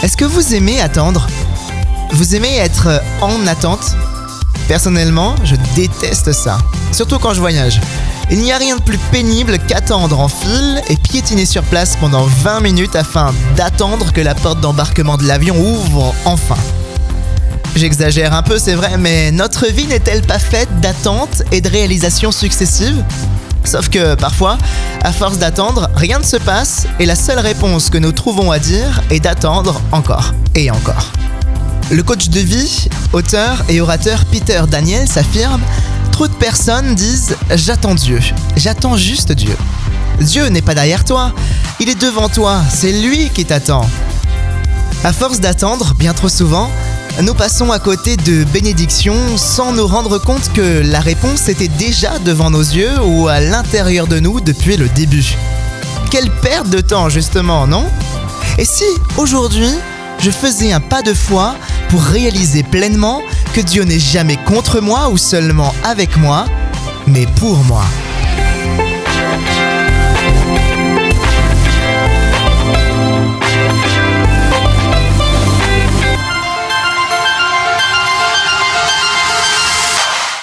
Est-ce que vous aimez attendre? Vous aimez être en attente? Personnellement, je déteste ça. Surtout quand je voyage. Il n'y a rien de plus pénible qu'attendre en file et piétiner sur place pendant 20 minutes afin d'attendre que la porte d'embarquement de l'avion ouvre enfin. J'exagère un peu, c'est vrai, mais notre vie n'est-elle pas faite d'attentes et de réalisations successives? Sauf que parfois, à force d'attendre, rien ne se passe et la seule réponse que nous trouvons à dire est d'attendre encore et encore. Le coach de vie, auteur et orateur Peter Daniels affirme Trop de personnes disent J'attends Dieu, j'attends juste Dieu. Dieu n'est pas derrière toi, il est devant toi, c'est lui qui t'attend. À force d'attendre, bien trop souvent, nous passons à côté de bénédictions sans nous rendre compte que la réponse était déjà devant nos yeux ou à l'intérieur de nous depuis le début. Quelle perte de temps justement, non? Et si aujourd'hui je faisais un pas de foi pour réaliser pleinement que Dieu n'est jamais contre moi ou seulement avec moi, mais pour moi?